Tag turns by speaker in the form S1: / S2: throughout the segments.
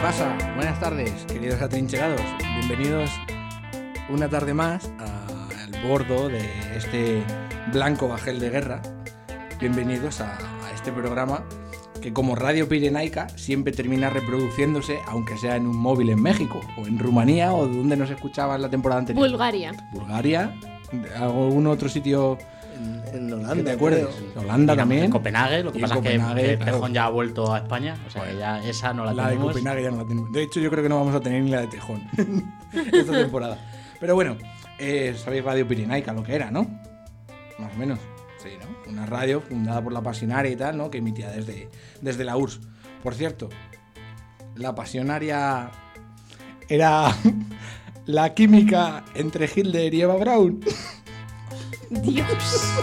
S1: ¿qué pasa? Buenas tardes, queridos atrincherados. Bienvenidos una tarde más al bordo de este blanco bajel de guerra. Bienvenidos a, a este programa que como Radio Pirenaica siempre termina reproduciéndose, aunque sea en un móvil en México, o en Rumanía, o donde nos escuchaba en la temporada anterior.
S2: Bulgaria.
S1: Bulgaria, algún otro sitio
S3: En, Holanda.
S1: te acuerdes.
S3: creo.
S1: Holanda también.
S4: En Copenhague, lo que
S1: Y
S4: pasa
S1: Copenhague,
S4: es que
S1: claro.
S4: Tejón ya ha vuelto a España, o sea que ya esa no la,
S1: La de
S4: tenemos.
S1: Copenhague ya no la tenemos. De hecho, yo creo que no vamos a tener ni la de Tejón esta temporada. Pero bueno, eh, sabéis Radio Pirenaica lo que era, ¿no? Más o menos. Sí, ¿no? Una radio fundada por la Pasionaria y tal, ¿no? Que emitía desde, desde la URSS. Por cierto, la Pasionaria era la química entre Hitler y Eva Braun.
S2: Dios.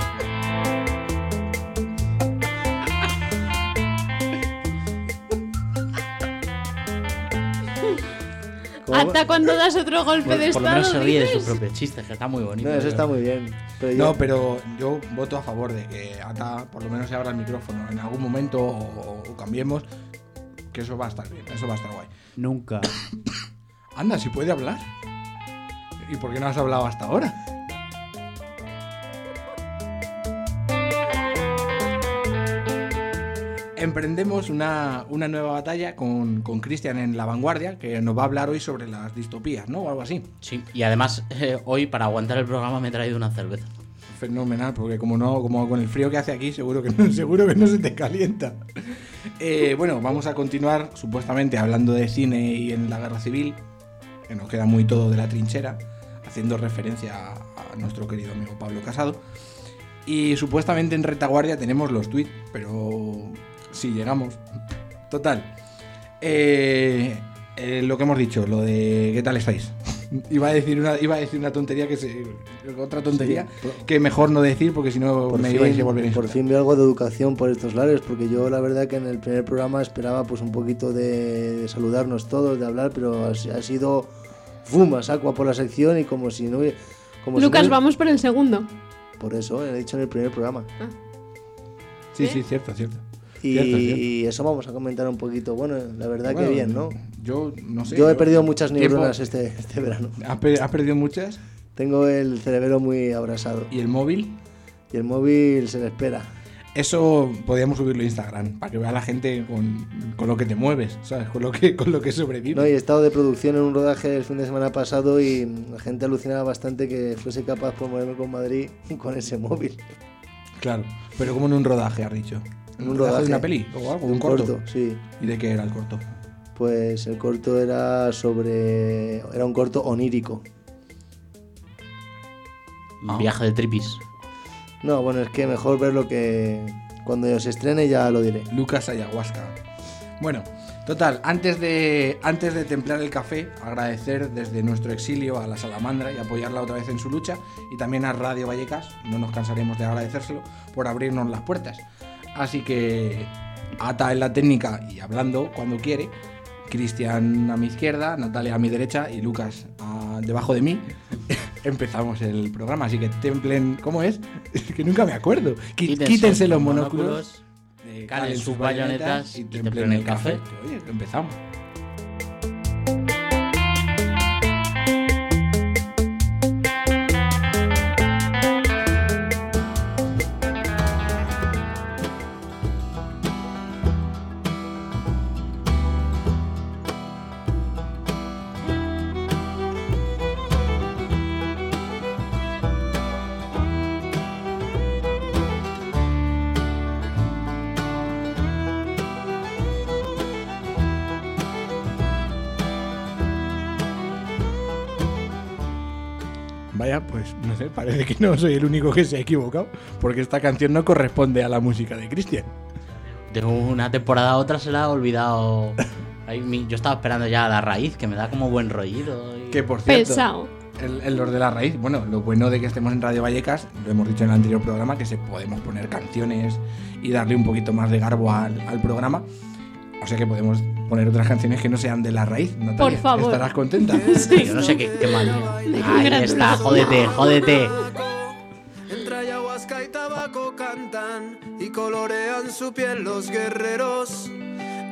S3: ¿Cómo?
S2: Hasta cuando das otro golpe
S4: Por,
S2: de
S4: por lo menos
S2: estado.
S4: se ríe de sus propios chistes, que está muy bonito.
S3: No, eso
S4: pero-
S3: está muy bien. Pero yo,
S1: No, pero yo voto a favor de que Ata por lo menos se abra el micrófono en algún momento o, o cambiemos. Que eso va a estar bien, eso va a estar guay.
S4: Nunca.
S1: Anda, si puede hablar. ¿Y por qué no has hablado hasta ahora? Emprendemos una, una nueva batalla con con Cristian en la vanguardia, que nos va a hablar hoy sobre las distopías, ¿no? O algo así.
S4: Sí, y además eh, hoy para aguantar el programa me he traído una cerveza.
S1: Fenomenal, porque como no, como con el frío que hace aquí, seguro que no, seguro que no se te calienta. Eh, bueno, vamos a continuar supuestamente hablando de cine y en la guerra civil, que nos queda muy todo de la trinchera, haciendo referencia a, a nuestro querido amigo Pablo Casado. Y supuestamente en retaguardia tenemos los tweets, pero si llegamos. Total. Eh, eh, lo que hemos dicho, lo de ¿qué tal estáis? iba a decir una, iba a decir una tontería que se, otra tontería
S3: Sí, por-
S1: que mejor no decir porque si no me
S3: fin,
S1: ibais a volver
S3: por fin veo algo de educación por estos lares, porque yo la verdad que en el primer programa esperaba pues un poquito de, de saludarnos todos, de hablar, pero ha, ha sido ¡fum! a saco a por la sección y como si no hubiera... Como si
S2: Lucas,
S3: no-
S2: vamos por el segundo.
S3: Por eso, he dicho en el primer programa.
S1: Sí, sí, cierto, cierto.
S3: Y,
S1: Cierto, cierto.
S3: y eso vamos a comentar un poquito. Bueno, la verdad
S1: Bueno,
S3: que bien, ¿no?
S1: Yo no sé.
S3: Yo he perdido muchas neuronas este, este verano.
S1: ¿Has, pe- has perdido muchas?
S3: Tengo el cerebro muy abrasado.
S1: ¿Y el móvil?
S3: Y el móvil se le espera.
S1: Eso podríamos subirlo a Instagram, para que vea la gente con, con lo que te mueves, ¿sabes? Con lo que, con lo que sobrevives.
S3: No, y he estado de producción en un rodaje el fin de semana pasado y la gente alucinaba bastante que fuese capaz por moverme con Madrid con ese móvil.
S1: Claro, pero como en un rodaje, has dicho.
S3: En un
S1: rodaje
S3: rodaje.
S1: de una peli o algo?
S3: Un
S1: ¿Un corto?
S3: corto, sí.
S1: ¿Y de qué era el corto?
S3: Pues el corto era sobre... Era un corto onírico.
S4: Un Viaje de tripis.
S3: No, bueno, es que mejor verlo que... Cuando se estrene ya lo diré.
S1: Lucas Ayahuasca. Bueno, total, antes de, antes de templar el café, agradecer desde nuestro exilio a la salamandra y apoyarla otra vez en su lucha, y también a Radio Vallecas, no nos cansaremos de agradecérselo, por abrirnos las puertas. Así que, Ata en la técnica y hablando cuando quiere, Cristian a mi izquierda, Natalia a mi derecha y Lucas a- debajo de mí. Empezamos el programa, así que templen, ¿cómo es? Es que nunca me acuerdo. Qui- Quítense, los monóculos. eh,
S4: calen sus bayonetas y templen el café.
S1: Oye, empezamos. Pues no sé, parece que no soy el único que se ha equivocado, porque esta canción no corresponde a la música de Cristian.
S4: De una temporada a otra se la ha olvidado. Yo estaba esperando ya la raíz, que me da como buen rollido. y-
S1: Que por cierto,
S2: Pesado.
S1: el, el los de la raíz, bueno, lo bueno de que estemos en Radio Vallecas, lo hemos dicho en el anterior programa, que se podemos poner canciones y darle un poquito más de garbo al, al programa. O sea que podemos poner otras canciones que no sean de la raíz. Natalia.
S2: Por favor.
S1: ¿Estarás contenta?
S4: Sí, yo no sé qué, qué mal. Ahí está, jódete, jódete.
S5: Entre ayahuasca y tabaco cantan y colorean su piel los guerreros.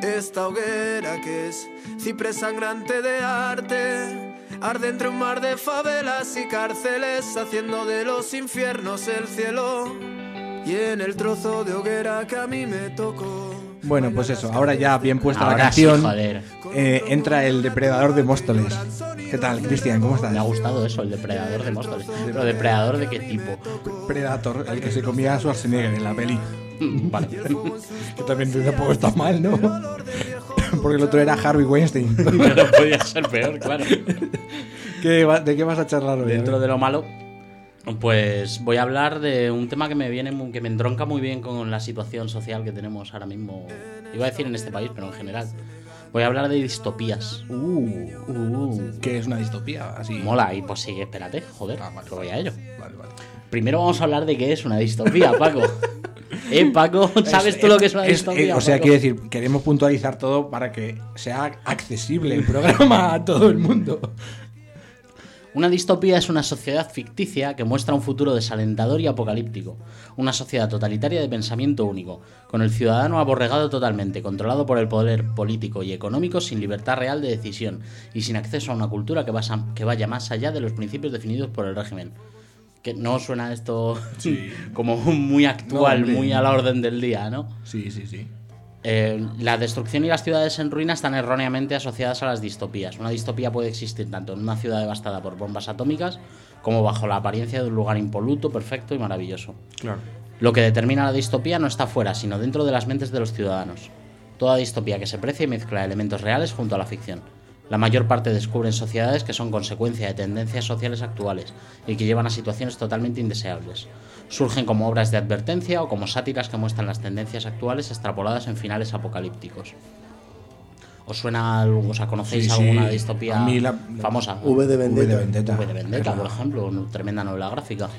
S5: Esta hoguera que es ciprés sangrante de arte. Arde entre un mar de favelas y cárceles, haciendo de los infiernos el cielo. Y en el trozo de hoguera que a mí me tocó.
S1: Bueno, pues eso, ahora ya bien puesta la
S4: sí,
S1: canción,
S4: joder.
S1: eh, entra el depredador de Móstoles. ¿Qué tal, Cristian? ¿Cómo estás?
S4: Me ha gustado eso, el depredador de Móstoles. ¿Pero depredador de qué tipo?
S1: Predator, el que se comía a Schwarzenegger en la peli.
S4: Vale.
S1: Que también tampoco está mal, ¿no? Porque el otro era Harvey Weinstein.
S4: no podía ser peor, claro.
S1: ¿Qué va- ¿De qué vas a charlar hoy?
S4: Dentro de lo malo, pues voy a hablar de un tema que me viene, que me entronca muy bien con la situación social que tenemos ahora mismo. Iba a decir en este país, pero en general. Voy a hablar de distopías.
S1: Uh,
S4: Uh,
S1: que es una distopía, así.
S4: mola, y pues sí, espérate, joder,
S1: Ah, vale,
S4: que voy a ello.
S1: Vale, vale.
S4: Primero vamos a hablar de qué es una distopía, Paco. ¿Eh, Paco? ¿Sabes tú lo que es una
S1: Es-
S4: distopía?
S1: o sea,
S4: Paco?
S1: quiero decir, queremos puntualizar todo para que sea accesible el programa a todo el mundo.
S4: Una distopía es una sociedad ficticia que muestra un futuro desalentador y apocalíptico. Una sociedad totalitaria de pensamiento único, con el ciudadano aborregado totalmente, controlado por el poder político y económico sin libertad real de decisión y sin acceso a una cultura que, basa- que vaya más allá de los principios definidos por el régimen. Que no suena esto como muy actual,
S1: No,
S4: muy a la orden del día, ¿no?
S1: Sí, sí, sí.
S4: Eh, la destrucción y las ciudades en ruina están erróneamente asociadas a las distopías. Una distopía puede existir tanto en una ciudad devastada por bombas atómicas como bajo la apariencia de un lugar impoluto, perfecto y maravilloso.
S1: Claro.
S4: Lo que determina la distopía no está fuera, sino dentro de las mentes de los ciudadanos. Toda distopía que se precia y mezcla elementos reales junto a la ficción. La mayor parte descubren sociedades que son consecuencia de tendencias sociales actuales y que llevan a situaciones totalmente indeseables. Surgen como obras de advertencia o como sátiras que muestran las tendencias actuales extrapoladas en finales apocalípticos. ¿Os suena, algo- o sea, conocéis
S1: Sí, sí.
S4: alguna distopía
S1: A mí la-
S4: famosa?
S3: V de Vendetta.
S1: V de Vendetta.
S4: V de Vendetta,
S1: Es la-
S4: por ejemplo, una tremenda novela gráfica.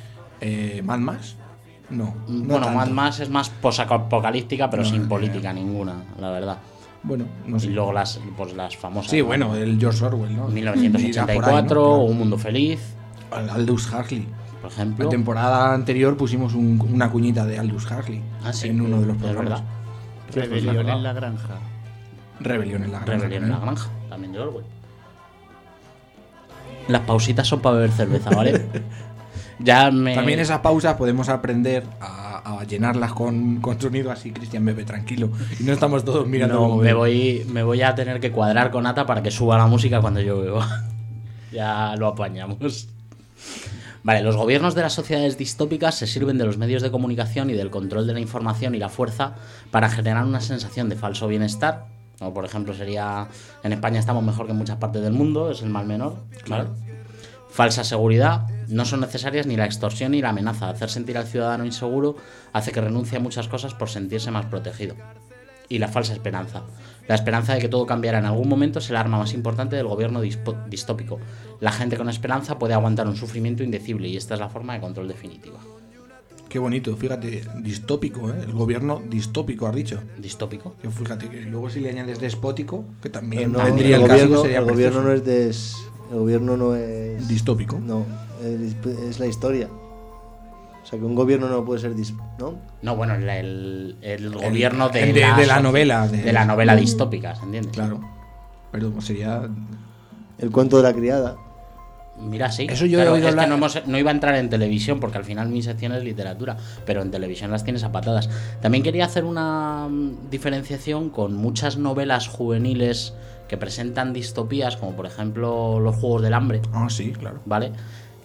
S1: Eh, ¿Mad Max? No. no
S4: bueno,
S1: tanto.
S4: Mad Max es más posapocalíptica, pero
S1: No,
S4: sin política ninguna, la verdad.
S1: Bueno, no
S4: Y
S1: sé.
S4: luego las, pues las famosas.
S1: Sí,
S4: ¿no?
S1: bueno, el George Orwell, ¿no? Irá por ahí,
S4: 1984,
S1: ¿no? Claro.
S4: Un Mundo Feliz,
S1: Al- Aldous Huxley.
S4: por
S1: La
S4: ejemplo.
S1: temporada anterior pusimos un- una cuñita de Aldous Huxley
S4: Ah, sí,
S1: en uno de los programas.
S6: Rebelión en la granja.
S1: Rebelión en la granja.
S4: Rebelión en la granja, también de Orwell. Las pausitas son para beber cerveza, ¿vale? ya me.
S1: También esas pausas podemos aprender a, a llenarlas con, con sonido así, Cristian bebe tranquilo. Y no estamos todos mirando
S4: No,
S1: cómo
S4: me
S1: bebe.
S4: voy, me voy a tener que cuadrar con Ata para que suba la música cuando yo beba. ya lo apañamos. Vale, los gobiernos de las sociedades distópicas se sirven de los medios de comunicación y del control de la información y la fuerza para generar una sensación de falso bienestar. Como por ejemplo sería, en España estamos mejor que en muchas partes del mundo, es el mal menor. ¿vale? Falsa seguridad. No son necesarias ni la extorsión ni la amenaza. Hacer sentir al ciudadano inseguro hace que renuncie a muchas cosas por sentirse más protegido. Y la falsa esperanza. La esperanza de que todo cambiará en algún momento es el arma más importante del gobierno distópico. La gente con esperanza puede aguantar un sufrimiento indecible y esta es la forma de control definitiva.
S1: Qué bonito, fíjate, distópico, ¿eh? El gobierno distópico, has dicho.
S4: ¿Distópico?
S1: Que fíjate que luego si le añades despótico, que también
S3: No,
S1: vendría
S3: el,
S1: el, caso,
S3: gobierno,
S1: sería
S3: el gobierno no es des- el gobierno no es
S1: distópico.
S3: no es, es la historia o sea que un gobierno no puede ser dis- no
S4: No, bueno, el, el- el gobierno de,
S1: el de- de la novela, de-
S4: De la novela distópica, ¿se entiende?
S1: Claro. Pero sería.
S3: el cuento de la criada
S4: Mira, sí.
S1: Eso yo he
S4: Claro,
S1: oído
S4: es que
S1: hablar-
S4: no, hemos- no iba a entrar en televisión porque al final mi sección es literatura, pero en televisión las tienes a patadas. También quería hacer una mm, diferenciación con muchas novelas juveniles que presentan distopías, como por ejemplo Los Juegos del Hambre,
S1: Ah, sí, claro.
S4: ¿vale?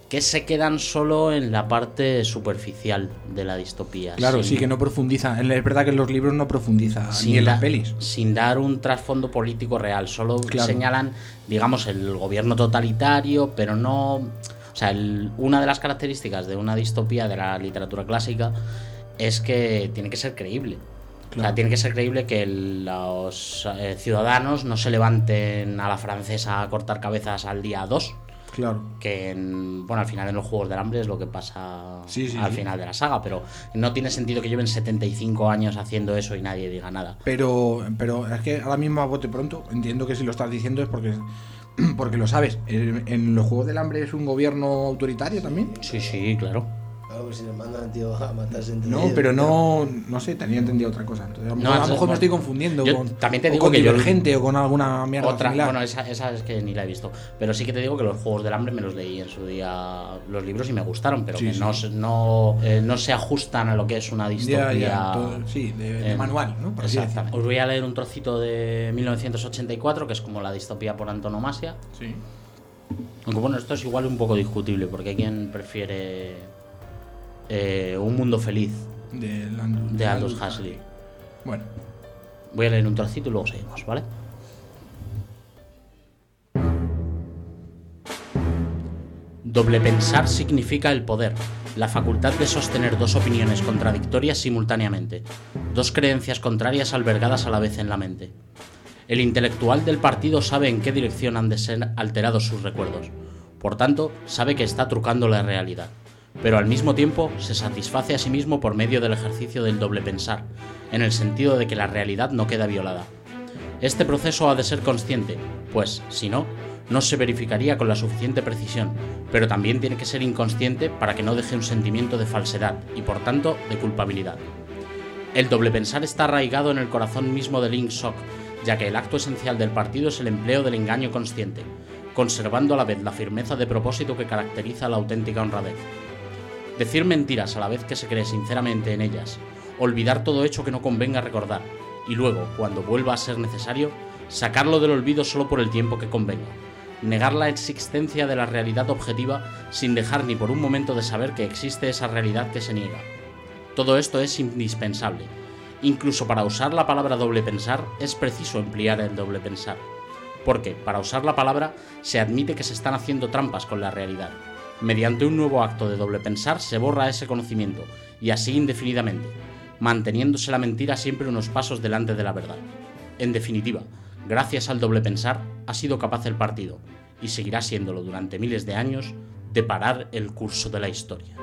S4: Que se quedan solo en la parte superficial de la distopía.
S1: Claro,
S4: sin-
S1: sí, que no profundiza. Es verdad que en los libros no profundiza,
S4: sin
S1: ni en
S4: da-
S1: las pelis.
S4: Sin dar un trasfondo político real, solo
S1: Claro.
S4: señalan, digamos, el gobierno totalitario, pero no... O sea, el- una de las características de una distopía de la literatura clásica es que tiene que ser creíble. O sea, tiene que ser creíble que los eh, ciudadanos no se levanten a la francesa a cortar cabezas al día 2,
S1: Claro.
S4: que en- bueno, al final en los Juegos del Hambre es lo que pasa
S1: Sí, sí,
S4: al
S1: sí.
S4: final de la saga, pero no tiene sentido que lleven 75 años haciendo eso y nadie diga nada.
S1: Pero, pero es que ahora mismo a bote pronto entiendo que si lo estás diciendo es porque, porque lo sabes. En, en los Juegos del Hambre es un gobierno autoritario también.
S4: Sí, sí, claro.
S3: Claro, si le mandan, tío, a matarse entre
S1: No,
S3: ellos,
S1: pero no, no sé, tenía entendido otra cosa. Entonces, a lo
S4: No,
S1: mejor, a lo mejor me estoy confundiendo
S4: yo
S1: con,
S4: también te
S1: o
S4: digo
S1: con
S4: que yo-
S1: Divergente o con alguna mierda
S4: Otra,
S1: similar.
S4: bueno, esa, esa es que ni la he visto. Pero sí que te digo que los Juegos del Hambre me los leí en su día los libros y me gustaron, pero
S1: Sí,
S4: que
S1: sí.
S4: no, se- no, eh, no se ajustan a lo que es una distopía.
S1: ya, todo- sí, de, manual, ¿no? Por
S4: Exactamente. Os voy a leer un trocito de 1984, que es como la distopía por antonomasia.
S1: Sí.
S4: Aunque bueno, esto es igual un poco discutible, porque hay quien prefiere eh, un mundo feliz
S1: De, Landus,
S4: de Aldous Huxley.
S1: Bueno,
S4: Voy a leer un trocito y luego seguimos, ¿vale? Doble pensar significa el poder, la facultad de sostener dos opiniones contradictorias simultáneamente, dos creencias contrarias albergadas a la vez en la mente. El intelectual del partido sabe en qué dirección han de ser alterados sus recuerdos, por tanto, sabe que está trucando la realidad, pero al mismo tiempo se satisface a sí mismo por medio del ejercicio del doble pensar, en el sentido de que la realidad no queda violada. Este proceso ha de ser consciente, pues, si no, no se verificaría con la suficiente precisión, pero también tiene que ser inconsciente para que no deje un sentimiento de falsedad y por tanto de culpabilidad. El doble pensar está arraigado en el corazón mismo del INSOC, ya que el acto esencial del partido es el empleo del engaño consciente, conservando a la vez la firmeza de propósito que caracteriza la auténtica honradez. Decir mentiras a la vez que se cree sinceramente en ellas, olvidar todo hecho que no convenga recordar, y luego, cuando vuelva a ser necesario, sacarlo del olvido solo por el tiempo que convenga. Negar la existencia de la realidad objetiva sin dejar ni por un momento de saber que existe esa realidad que se niega. Todo esto es indispensable. Incluso para usar la palabra doble pensar es preciso emplear el doble pensar. Porque, para usar la palabra, se admite que se están haciendo trampas con la realidad. Mediante un nuevo acto de doble pensar se borra ese conocimiento, y así indefinidamente, manteniéndose la mentira siempre unos pasos delante de la verdad. En definitiva, gracias al doble pensar, ha sido capaz el partido, y seguirá siéndolo durante miles de años, de parar el curso de la historia.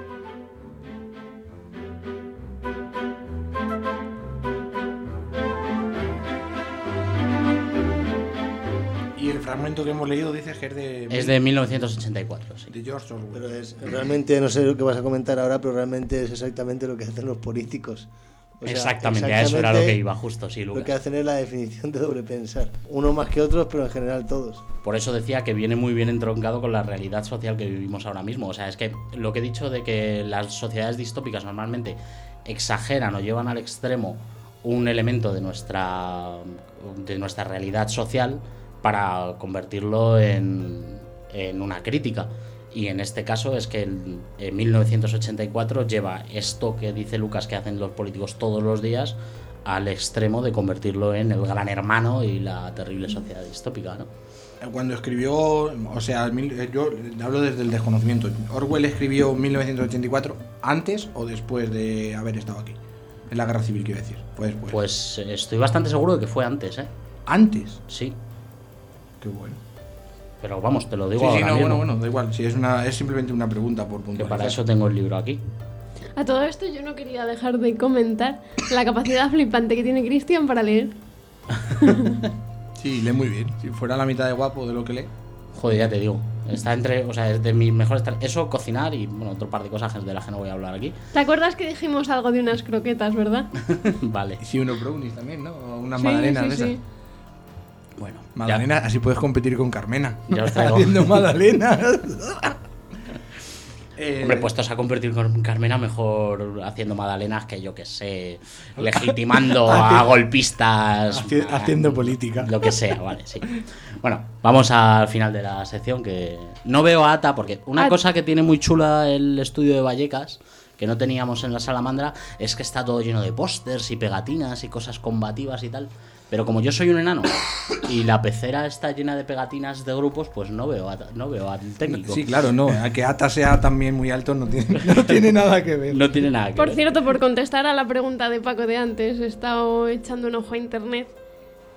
S1: Fragmento que hemos leído dice que es de,
S4: Es de 1984, sí.
S1: de George Orwell.
S3: Pero es, realmente, no sé lo que vas a comentar ahora, pero realmente es exactamente lo que hacen los políticos. O sea,
S4: exactamente, a eso era lo que iba, justo, sí,
S3: Lo que
S4: Lucas.
S3: hacen es la definición de doble pensar. Uno más que otros, pero en general todos.
S4: Por eso decía que viene muy bien entroncado con la realidad social que vivimos ahora mismo. O sea, es que lo que he dicho de que las sociedades distópicas normalmente exageran o llevan al extremo un elemento de nuestra, de nuestra realidad social para convertirlo en, en una crítica. Y en este caso es que el- en 1984 lleva esto que dice Lucas que hacen los políticos todos los días al extremo de convertirlo en el gran hermano y la terrible sociedad distópica, ¿no?
S1: Cuando escribió, o sea, eh, yo hablo desde el desconocimiento. Orwell escribió 1984 antes o después de haber estado aquí. En la guerra civil, quiero decir. Pues, pues.
S4: Pues estoy bastante seguro de que fue antes, ¿eh?
S1: antes.
S4: Sí.
S1: Qué bueno.
S4: Pero vamos, te lo digo
S1: Sí, sí,
S4: ahora
S1: no,
S4: mismo,
S1: bueno, bueno, da igual. Si es una, es simplemente una pregunta por
S4: Que
S1: puntualizar.
S4: para eso tengo el libro aquí.
S2: A todo esto yo no quería dejar de comentar la capacidad flipante que tiene Cristian para leer.
S1: Sí, lee muy bien. Si fuera la mitad de guapo de lo que lee.
S4: Joder, ya te digo. Está entre, o sea, es de mis mejores Eso, cocinar y bueno, otro par de cosas de las que no voy a hablar aquí.
S2: ¿Te acuerdas que dijimos algo de unas croquetas, verdad?
S4: vale.
S1: Y si uno brownies también, ¿no? O Una
S2: Sí,
S1: magdalena
S2: sí,
S1: de esas.
S4: Bueno, ya.
S1: Magdalena, así puedes competir con Carmena.
S4: Ya os traigo.
S1: Haciendo magdalena. Eh,
S4: Hombre, pues puestos a convertir con Carmena, mejor haciendo magdalenas que yo que sé, legitimando a golpistas.
S1: Haci- haciendo política.
S4: Lo que sea, vale, sí. Bueno, vamos al final de la sección que no veo a Ata porque una
S2: At-
S4: cosa que tiene muy chula el estudio de Vallecas que no teníamos en la salamandra es que está todo lleno de pósters y pegatinas y cosas combativas y tal. Pero como yo soy un enano y la pecera está llena de pegatinas de grupos, pues no veo a, no veo al técnico.
S1: Sí, claro, no. A que Ata sea también muy alto no tiene, no tiene nada que ver.
S4: No tiene nada que
S2: Por
S4: ver.
S2: cierto, por contestar a la pregunta de Paco de antes, he estado echando un ojo a internet.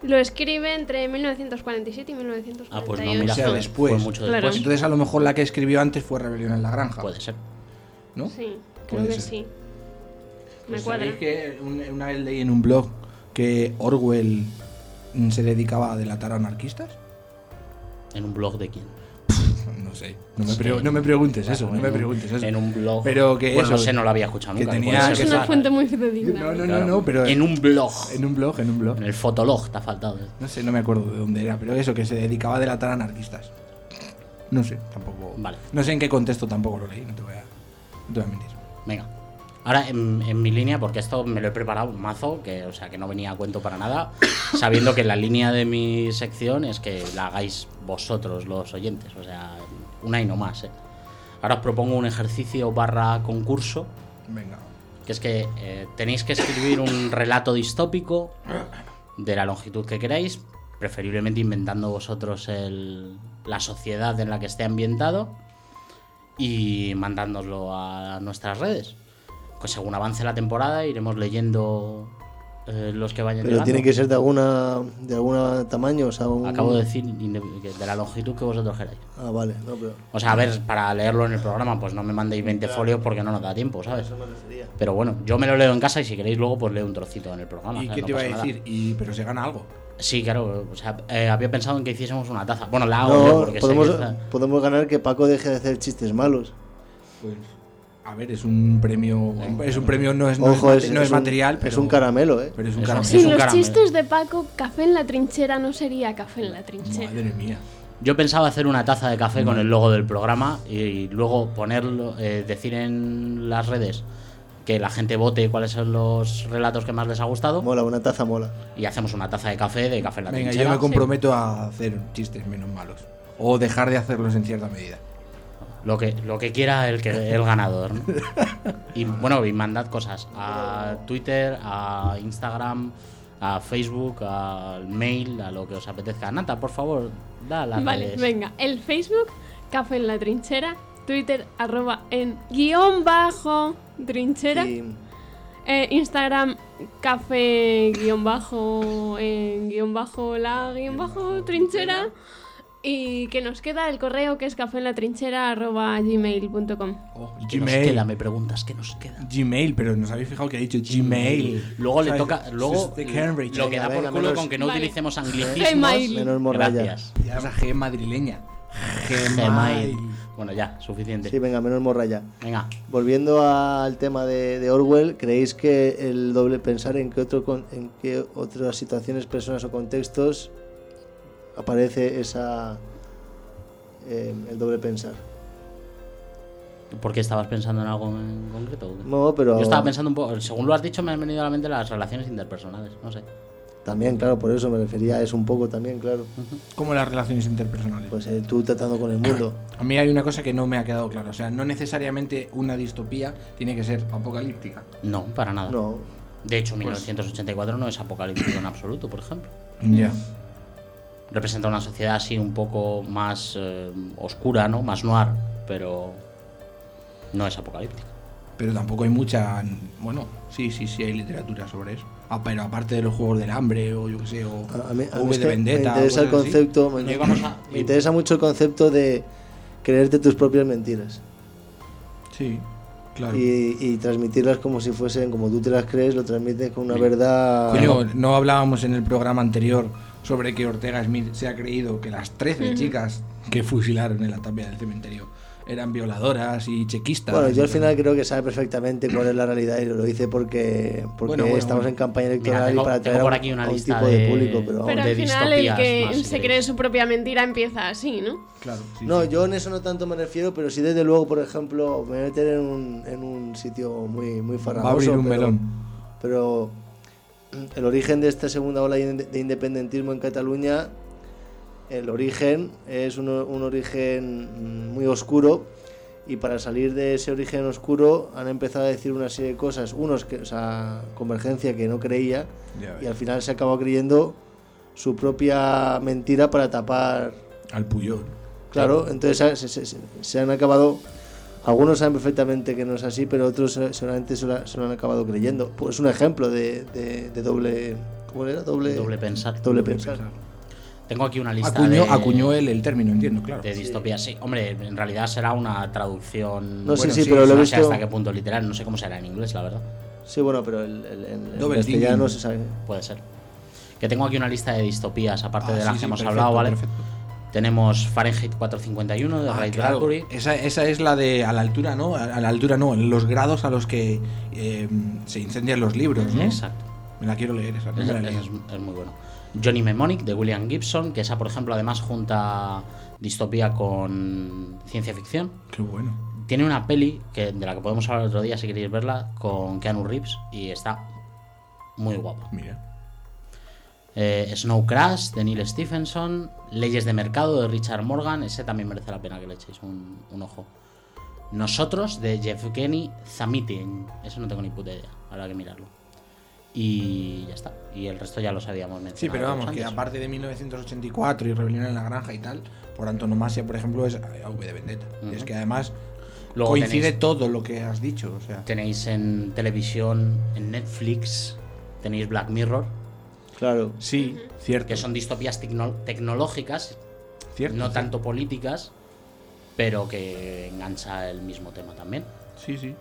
S2: Lo escribe entre 1947 y 1948.
S4: Ah, pues no, mira,
S1: O sea, después.
S4: fue mucho después.
S1: Pues entonces a lo mejor la que escribió antes fue Rebelión en la Granja.
S4: Puede ser.
S1: ¿No?
S2: Sí, creo
S1: Puede
S2: que
S1: ser.
S2: sí. Me
S1: Pues
S2: cuadra.
S1: ¿sabéis que un- una vez leí en un blog que Orwell se dedicaba a delatar a anarquistas?
S4: ¿En un blog de quién?
S1: No sé. No me, pre- no me preguntes eso, no
S4: en
S1: me
S4: un-
S1: preguntes eso.
S4: En un blog.
S1: Pero que
S4: bueno,
S1: eso,
S4: no sé, no lo había escuchado
S1: que
S4: nunca.
S1: tenía que
S2: Es una fuente muy fidedigna.
S1: No, no,
S4: Claro.
S1: no, no, pero
S4: En un blog.
S1: en un blog, en un blog.
S4: En el fotolog te ha faltado.
S1: No sé, no me acuerdo de dónde era, pero eso, que se dedicaba a delatar anarquistas. No sé, tampoco.
S4: Vale.
S1: No sé en qué contexto tampoco lo leí, no te voy a, no te voy a mentir.
S4: Venga. Ahora, en, en mi línea, porque esto me lo he preparado mazo, que, o sea, que no venía a cuento para nada, sabiendo que la línea de mi sección es que la hagáis vosotros, los oyentes. O sea, una y no más, ¿eh? Ahora os propongo un ejercicio barra concurso,
S1: Venga.
S4: que es que eh, tenéis que escribir un relato distópico de la longitud que queráis, preferiblemente inventando vosotros el- la sociedad en la que esté ambientado y mandándoslo a nuestras redes. Pues según avance la temporada iremos leyendo eh, los que vayan
S3: Pero
S4: llegando.
S3: tiene que ser de alguna de alguna tamaño, o sea, un...
S4: Acabo de decir de la longitud que vosotros queráis.
S3: Ah, vale, no, pero...
S4: O sea, a ver, para leerlo en el programa, pues no me mandéis 20 folios porque no nos da tiempo, ¿sabes?
S3: Eso me.
S4: Pero bueno, yo me lo leo en casa y si queréis luego pues leo un trocito en el programa.
S1: ¿Y qué
S4: No
S1: te iba a
S4: nada.
S1: decir? Y, pero se gana algo.
S4: Sí, claro, o sea, eh, había pensado en que hiciésemos una taza. Bueno, la hago yo porque sé
S3: podemos,
S4: que está-
S3: podemos ganar que Paco deje de hacer chistes malos.
S1: Pues. A ver, es un premio. Es un premio, no es, no
S3: Ojo,
S1: es,
S3: es,
S1: mate- no
S3: es
S1: es
S3: un-
S1: material, pero.
S3: Es un caramelo, ¿eh?
S1: Pero es un caramelo.
S2: Sin
S4: un
S2: los
S4: caramelo.
S2: chistes de Paco, café en la trinchera no sería café en la trinchera.
S1: Madre mía.
S4: Yo pensaba hacer una taza de café con el logo del programa y, luego ponerlo, eh, decir en las redes que la gente vote cuáles son los relatos que más les ha gustado
S3: Mola, una taza mola.
S4: y hacemos una taza de café de café en la
S1: Venga, yo
S4: trinchera.
S1: me comprometo a hacer chistes menos malos. O dejar de hacerlos en cierta medida.
S4: Lo que, lo que quiera el, que, el ganador. ¿no? Y bueno, y mandad cosas a Twitter, a Instagram, a Facebook, al mail, a lo que os apetezca. Nata, por favor, da las
S2: Vale,
S4: redes.
S2: venga. El Facebook, Café en la Trinchera. Twitter, arroba en guion bajo trinchera.
S3: Y
S2: Eh, Instagram, café guion bajo en guion bajo la guion bajo trinchera. Y que nos queda el correo que es café en la trinchera arroba gmail.com.
S1: Oh,
S4: ¿Qué nos
S1: Gmail.
S4: queda? Me preguntas, ¿qué nos queda?
S1: Gmail, pero nos habéis fijado que ha dicho Gmail.
S4: Luego le toca. Luego
S1: Cambridge.
S4: lo que da
S3: Venga,
S4: por culo con que no
S2: Vale.
S4: utilicemos anglicismos.
S2: Gmail.
S3: menos morralla.
S4: Gracias.
S1: Ya esa G madrileña.
S4: Gmail. Bueno, ya, suficiente.
S3: Sí, venga, menos morralla.
S4: Venga,
S3: Volviendo al tema de, de Orwell, ¿creéis que el doble pensar en qué, otro con- en qué otras situaciones, personas o contextos aparece esa eh, el doble pensar?
S4: ¿por qué estabas pensando en algo en concreto?
S3: No, pero
S4: Yo estaba pensando un poco, según lo has dicho, me han venido a la mente las relaciones interpersonales, no sé.
S3: también, claro, por eso me refería a eso un poco también, claro.
S1: Como las relaciones interpersonales.
S3: Pues eh, tú tratando con el mundo.
S1: A mí hay una cosa que no me ha quedado clara. O sea, no necesariamente una distopía tiene que ser apocalíptica.
S4: No, para nada.
S3: No,
S4: De hecho,
S1: Pues
S4: 1984 no es apocalíptico en absoluto, por ejemplo.
S1: Ya.
S4: Representa una sociedad así un poco más eh, oscura, ¿no? Más noir, pero no es apocalíptica.
S1: Pero tampoco hay mucha. Bueno, sí, sí, sí hay literatura sobre eso. Ah, pero aparte de los juegos del hambre o yo qué sé, o,
S3: a, a mí, a
S1: o
S3: mí
S1: V
S3: es
S1: de Vendetta.
S3: me interesa el concepto, me,
S4: Oye, vamos a-
S3: me interesa mucho el concepto de creerte tus propias mentiras
S1: Sí, claro.
S3: y, y transmitirlas como si fuesen, como tú te las crees, lo transmites con una verdad.
S1: Coño, no hablábamos en el programa anterior sobre que Ortega Smith se ha creído que las 13 chicas que fusilaron en la tapia del cementerio eran violadoras y chequistas.
S3: Bueno, yo al final creo que sabe perfectamente cuál es la realidad y lo dice porque, porque
S1: Bueno, bueno,
S3: estamos
S1: bueno.
S3: en campaña
S4: Mira,
S3: electoral
S4: tengo-
S3: y para traer a
S4: por aquí una
S3: a un
S4: lista
S3: tipo de,
S4: de-
S3: público. Pero,
S2: Pero
S4: de
S2: al final el que
S4: más,
S2: se cree su propia mentira empieza así, ¿no?
S1: Claro, sí,
S3: no,
S1: sí.
S3: yo en eso no tanto me refiero, pero sí desde luego, por ejemplo, me voy a meter en un, en un sitio muy, muy farragoso.
S1: Va a abrir un
S3: pero,
S1: melón.
S3: Pero el origen de esta segunda ola de independentismo en Cataluña, el origen es un, un origen mm, muy oscuro y para salir de ese origen oscuro han empezado a decir una serie de cosas, unos que, o sea, Convergencia que no creía y al final se acabó creyendo su propia mentira para tapar
S1: Al Puyol.
S3: Claro, entonces se, se- se- se han acabado. Algunos saben perfectamente que no es así, pero otros se- seguramente se lo, se lo han acabado creyendo. Pues un ejemplo de, de- de doble. ¿Cómo era? Doble,
S4: Doble pensar.
S3: doble pensar.
S4: Tengo aquí una lista
S1: Acuñó,
S4: de,
S1: acuñó él el término, entiendo, claro.
S4: de distopías. Sí, hombre, en realidad será una traducción.
S3: No sé
S1: Bueno,
S3: si,
S1: sí,
S3: pero lo he
S4: no sé
S3: visto.
S4: hasta qué punto literal, no sé cómo será en inglés, la verdad.
S3: Sí, bueno, pero el, el- el- el
S1: Double
S3: castellano se sabe.
S4: Puede ser. Que tengo aquí una lista de distopías, aparte
S1: Ah,
S4: de las
S1: sí,
S4: que
S1: sí,
S4: hemos
S1: perfecto,
S4: hablado, ¿vale?
S1: perfecto.
S4: Tenemos Fahrenheit 451 de
S1: Ah,
S4: Ray
S1: claro.
S4: Bradbury.
S1: Esa, esa es la de a la altura, ¿no? A, la altura no, en los grados a los que eh, se incendian los libros, ¿no?
S4: Exacto.
S1: Me la quiero leer esa. no me
S4: Esa-
S1: la he
S4: esa
S1: leído.
S4: es, es muy bueno. Johnny Mnemonic de William Gibson, que esa, por ejemplo, además junta distopía con ciencia ficción.
S1: Qué bueno.
S4: Tiene una peli que, de la que podemos hablar otro día si queréis verla, con Keanu Reeves y está muy guapa.
S1: Mira.
S4: Eh, Snow Crash de Neil Stephenson, Leyes de Mercado de Richard Morgan, ese también merece la pena que le echéis un, un ojo. Nosotros de Yevgeny Zamitin, eso no tengo ni puta idea, habrá que mirarlo. Y ya está, y el resto ya lo sabíamos mencionado.
S1: Sí, pero vamos, que aparte de 1984 y Rebelión en la Granja y tal, por antonomasia, por ejemplo, es V de Vendetta. Y es que además
S4: Luego
S1: coincide
S4: tenéis-
S1: todo lo que has dicho. O sea,
S4: Tenéis en televisión, en Netflix, tenéis Black Mirror,
S3: Claro.
S1: sí, cierto.
S4: que son distopías tecno- tecnológicas,
S1: cierto
S4: no
S1: cierto.
S4: tanto políticas, pero que engancha el mismo tema también.
S1: Sí, sí.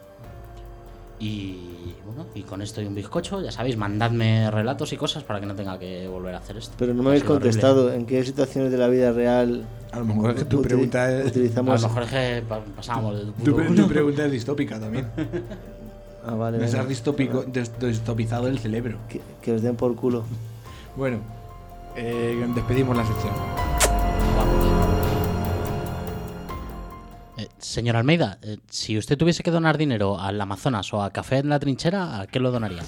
S4: Y bueno, y con esto y un bizcocho, ya sabéis, mandadme relatos y cosas para que no tenga que volver a hacer esto.
S3: Pero no me
S4: Ha
S3: habéis
S4: horrible.
S3: contestado en qué situaciones de la vida real
S1: A lo mejor es que tu pregunta es.
S4: A
S3: utilizamos.
S4: lo mejor es que pa- pasábamos de tu puto
S1: tu pregunta es distópica también.
S3: Ah, vale.
S1: Nos has distopizado el cerebro.
S3: Que, que os den por culo.
S1: Bueno, eh, despedimos la sección.
S4: Eh, señor Almeida, eh, si usted tuviese que donar dinero al Amazonas o a Café en la Trinchera, ¿a qué lo donaría?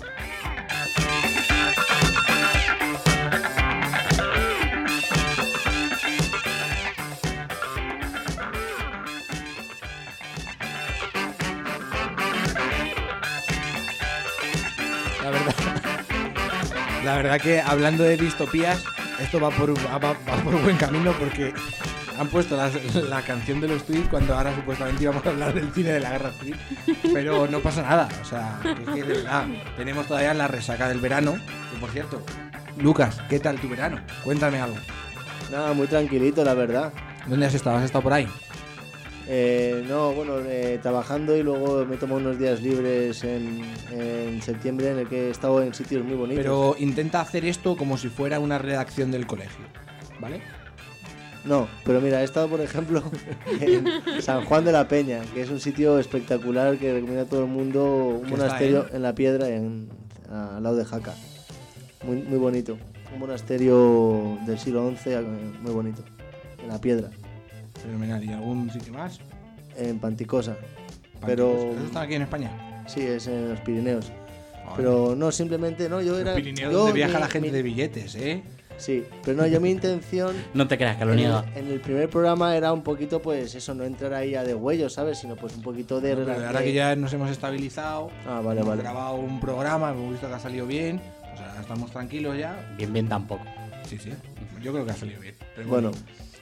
S1: La verdad que hablando de distopías, esto va por, va, va por buen camino porque han puesto la, canción de los tweets cuando ahora supuestamente íbamos a hablar del cine de la guerra civil. Pero no pasa nada, o sea, que, que de verdad, tenemos todavía la resaca del verano. Que por cierto, Lucas, ¿qué tal tu verano? Cuéntame algo.
S3: Nada, muy tranquilito, la verdad.
S1: ¿Dónde has estado? ¿Has estado por ahí?
S3: Eh, no, bueno, eh, trabajando y luego me tomo unos días libres en, en septiembre en el que he estado en sitios muy bonitos.
S1: Pero intenta hacer esto como si fuera una redacción del colegio, ¿vale?
S3: No, pero mira, he estado, por ejemplo, en San Juan de la Peña, que es un sitio espectacular que recomienda a todo el mundo, un
S1: ¿Qué está
S3: monasterio
S1: en?
S3: en la piedra, en, al lado de Jaca. Muy, muy bonito. Un monasterio del siglo XI, muy bonito. En la piedra,
S1: Fenomenal. ¿Y algún sitio más?
S3: en Panticosa. Pero
S1: ¿Eso está aquí en España?
S3: sí, es en los Pirineos.
S1: Joder.
S3: Pero no, simplemente, no, yo
S1: Los
S3: era...
S1: Pirineos
S3: yo,
S1: donde viaja
S3: mi-
S1: la gente
S3: mi-
S1: de billetes, ¿eh?
S3: Sí, pero no, yo mi intención
S4: No te creas que lo
S3: en,
S4: niega.
S3: el, en el primer programa era un poquito, pues eso, no entrar ahí a de huello, ¿sabes? Sino pues un poquito de...
S1: Ahora
S3: de-
S1: que ya nos hemos estabilizado,
S3: Ah, vale,
S1: hemos
S3: vale.
S1: grabado un programa, hemos visto que ha salido bien, o sea, estamos tranquilos ya.
S4: Bien, bien tampoco.
S1: Sí, sí, yo creo que ha salido bien. Pero
S3: Bueno,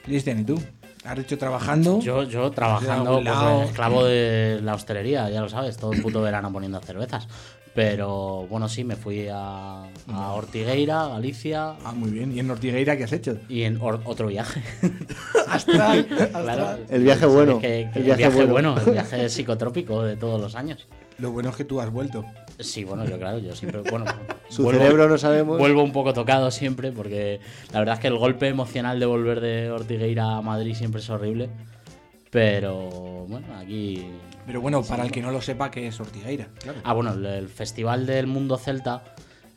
S1: Cristian, ¿y tú? ¿Has hecho trabajando?
S4: Yo, yo trabajando pues,
S1: lado.
S4: esclavo de la hostelería, ya lo sabes, todo el puto verano poniendo cervezas. Pero bueno, sí, me fui a, a Ortigueira, Galicia
S1: Ah, muy bien. ¿Y en Ortigueira qué has hecho?
S4: y en or- otro viaje.
S1: Astral.
S4: Claro.
S3: El viaje bueno,
S4: que- que
S3: el viaje bueno.
S4: el viaje psicotrópico de todos los años.
S1: Lo bueno es que tú has vuelto.
S4: Sí, bueno, yo claro, yo siempre, bueno,
S3: su
S4: vuelvo-
S3: cerebro no sabemos.
S4: Vuelvo un poco tocado siempre porque la verdad es que el golpe emocional de volver de Ortigueira a Madrid siempre es horrible. Pero bueno, aquí...
S1: Pero bueno, para el que no lo sepa, ¿qué es Ortigueira? Claro.
S4: Ah, bueno, el, el Festival del Mundo Celta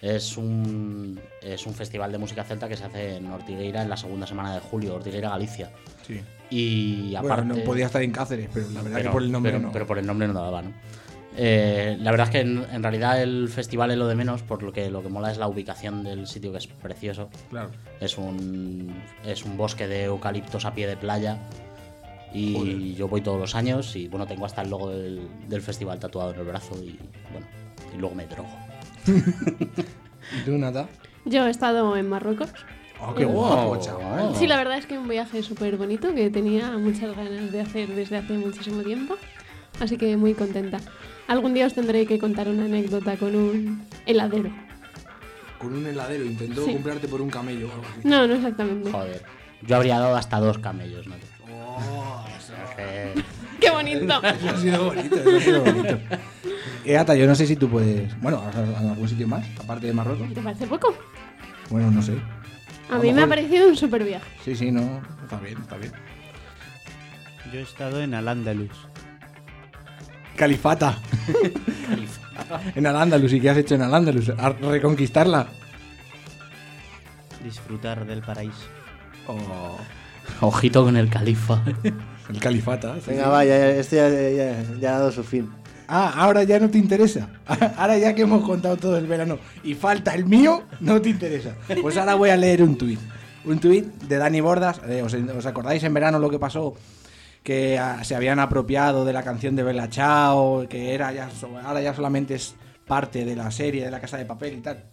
S4: es un, es un festival de música celta que se hace en Ortigueira en la segunda semana de julio, Ortigueira, Galicia.
S1: Sí.
S4: Y
S1: Bueno,
S4: aparte...
S1: no podía estar en Cáceres, pero la verdad que por el nombre
S4: pero-
S1: no.
S4: pero por el nombre no daba, ¿no? Eh, la verdad es que en, en realidad el festival es lo de menos, por lo que lo que mola es la ubicación del sitio, que es precioso.
S1: Claro.
S4: Es un, es un bosque de eucaliptos a pie de playa. Y yo voy todos los años y bueno, tengo hasta el logo del, del festival tatuado en el brazo y bueno, y luego me drogo.
S1: ¿Y tú, Nata?
S2: Yo he estado en Marruecos.
S1: Oh, qué guapo, chaval.
S2: Sí, la verdad es que un viaje súper bonito que tenía muchas ganas de hacer desde hace muchísimo tiempo. Así que muy contenta. Algún día os tendré que contar una anécdota con un heladero.
S1: Con un heladero intentó
S2: Sí.
S1: comprarte por un camello o algo así.
S2: No, no exactamente.
S4: Joder, yo habría dado hasta dos camellos, ¿no?
S1: Oh,
S2: ¡Qué bonito!
S1: eso ha sido bonito, eso ha sido bonito. Eh, Ata, yo no sé si tú puedes. Bueno, ¿has- ¿en algún sitio más? Aparte de Marruecos.
S2: ¿Te parece poco?
S1: Bueno, no sé.
S2: A mí me ha parecido un super viaje.
S1: Sí, sí, no. Está bien, está bien.
S6: Yo he estado en Al-Ándalus.
S1: Califata. en Al-Ándalus. ¿Y qué has hecho en Al-Ándalus? ¿A reconquistarla?
S6: Disfrutar del paraíso.
S1: Oh,
S4: Ojito con el califa.
S1: el califata. sí,
S3: Venga,
S1: sí.
S3: vaya, ya, este ya, ya- ya ha dado su fin.
S1: Ah, ahora ya no te interesa. Ahora ya que hemos contado todo el verano y falta el mío, no te interesa. Pues ahora voy a leer un tuit. Un tuit de Dani Bordas. Eh, ¿os, os acordáis en verano lo que pasó? Que ah, se habían apropiado de la canción de Bella Chao, que era ya, ahora ya solamente es parte de la serie de la Casa de Papel y tal.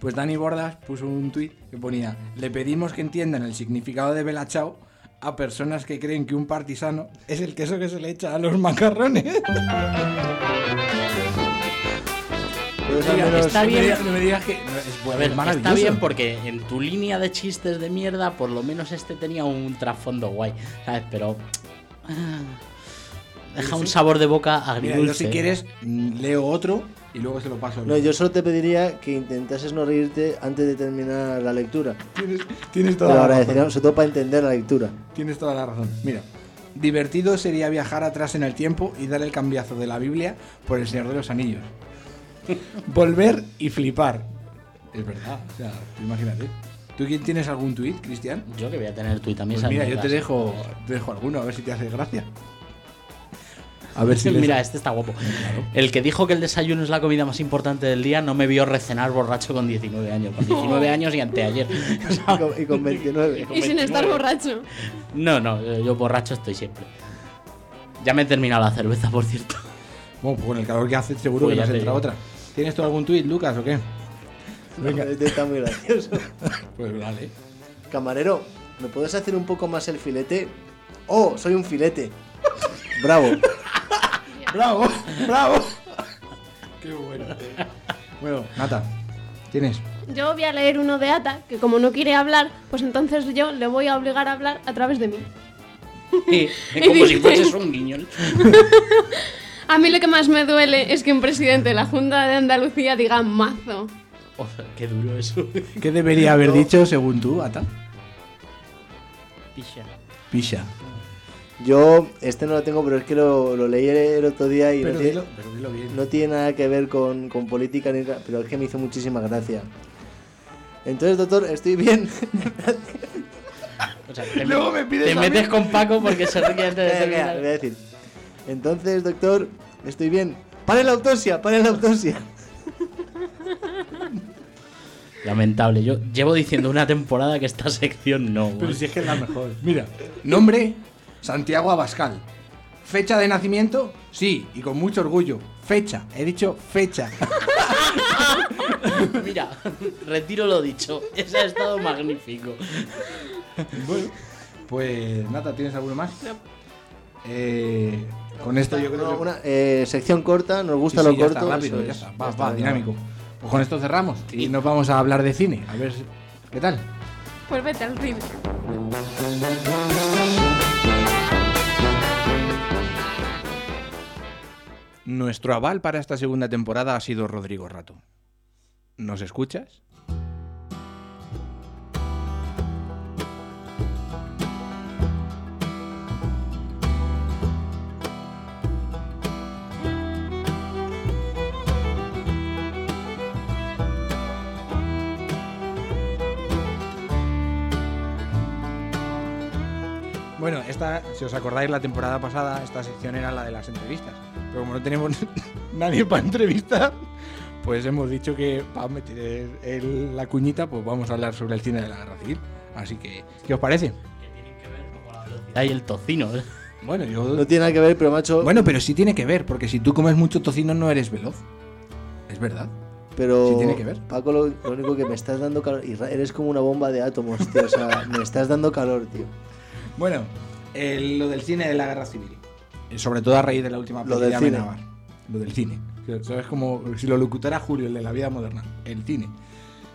S1: Pues Dani Bordas puso un tuit que ponía: Le pedimos que entiendan el significado de Bella Chao a personas que creen que un partisano es el queso que se le echa a los macarrones.
S4: está
S1: no me
S4: bien.
S1: digas- no me digas que. no, es,
S4: A
S1: es
S4: ver,
S1: maravilloso.
S4: está bien porque en tu línea de chistes de mierda, por lo menos este tenía un trasfondo guay, ¿sabes? Pero. ah, deja un sabor de boca
S1: Mira,
S4: agridulce.
S1: yo si quieres, mm, leo otro y luego se lo paso.
S3: No, yo solo te pediría que intentases no reírte antes de terminar la lectura.
S1: Tienes, tienes
S3: Te
S1: toda
S3: lo
S1: la razón.
S3: sobre todo para entender la lectura.
S1: Tienes toda la razón. Mira, divertido sería viajar atrás en el tiempo y dar el cambiazo de la Biblia por el Señor de los Anillos. Volver y flipar. Es verdad, o sea, imagínate. ¿Tú quién tienes algún tuit, Cristian?
S4: Yo que voy a tener tuit también.
S1: Pues mira, yo te dejo, te dejo alguno, a ver si te hace gracia. A ver si les-
S4: Mira, este está guapo. El que dijo que el desayuno es la comida más importante del día no me vio recenar borracho con 19 años. Con 19 años y anteayer.
S3: Y con, y con 29.
S2: Y sin estar borracho.
S4: No, no, yo borracho estoy siempre. Ya me he terminado la cerveza, por cierto.
S1: Bueno, pues con el calor que hace seguro
S4: Pues
S1: que
S4: ya
S1: nos entra
S4: digo.
S1: otra. ¿Tienes tú algún tuit, Lucas, o qué? Venga.
S3: Este está muy gracioso.
S1: Pues vale.
S3: Camarero, ¿me puedes hacer un poco más el filete? Oh, soy un filete. Bravo.
S1: ¡Bravo! ¡Bravo! ¡Qué bueno! Bueno, Nata, ¿tienes?
S2: Yo voy a leer uno de Ata, que como no quiere hablar, pues entonces yo le voy a obligar a hablar a través de mí.
S4: Como si fueses un guiñol.
S2: A mí lo que más me duele es que un presidente de la Junta de Andalucía diga mazo.
S4: Oh, qué duro eso.
S1: ¿Qué debería haber dicho según tú, Ata?
S6: Pisha.
S1: Pisha.
S3: Yo, este no lo tengo, pero es que lo, lo leí el otro día y
S1: Pero
S3: no, tiene,
S1: dilo, pero dilo bien.
S3: no tiene nada que ver con, con política, ni, nada, pero es que me hizo muchísima gracia. Entonces, doctor, estoy bien.
S4: O sea, te,
S1: Luego me pides
S4: te
S1: a
S4: metes
S1: mí.
S4: con Paco porque se ríe antes de terminar.
S3: voy a decir. Entonces, doctor, estoy bien. ¡Pare la autopsia! ¡Pare la autopsia!
S4: Lamentable. Yo llevo diciendo una temporada que esta sección no.
S1: Pero si es que es la mejor. Mira, nombre, Santiago Abascal. Fecha de nacimiento, sí, y con mucho orgullo. Fecha, he dicho fecha.
S4: Mira, retiro lo dicho. Ese ha estado magnífico.
S1: bueno, pues Nata, ¿tienes alguno más? Eh, con esto yo creo
S3: No,
S1: que...
S3: una eh, sección corta, nos gusta
S1: Sí,
S3: lo
S1: ya
S3: corto.
S1: está, rápido,
S3: eso
S1: ya
S3: es.
S1: está.
S3: Ya
S1: Va,
S3: está,
S1: va,
S3: ya
S1: dinámico. Pues con esto cerramos y nos vamos a hablar de cine. A ver, ¿qué tal?
S2: Pues vete al cine.
S1: Nuestro aval para esta segunda temporada ha sido Rodrigo Rato. ¿Nos escuchas? Bueno, esta, si os acordáis, la temporada pasada, esta sección era la de las entrevistas. Pero como no tenemos nadie para entrevistar, pues hemos dicho que para meter el- la cuñita, pues vamos a hablar sobre el cine de la guerra civil. Así que, ¿qué os parece?
S4: Hay el tocino. ¿eh?
S1: Bueno, yo.
S3: No tiene nada que ver, pero macho.
S1: Bueno, pero sí tiene que ver, porque si tú comes mucho tocino no eres veloz. Es verdad.
S3: pero.
S1: sí tiene que ver.
S3: Paco, lo, lo único que me estás dando calor. Eres como una bomba de átomos, tío. O sea, me estás dando calor, tío.
S1: Bueno, el- lo del cine de la guerra civil. Eh, Sobre todo a raíz de la última
S3: Lo
S1: de
S3: del cine.
S1: Amenábar. Lo del cine. ¿Sabes como si lo locutara Julio, el de la vida moderna? El cine.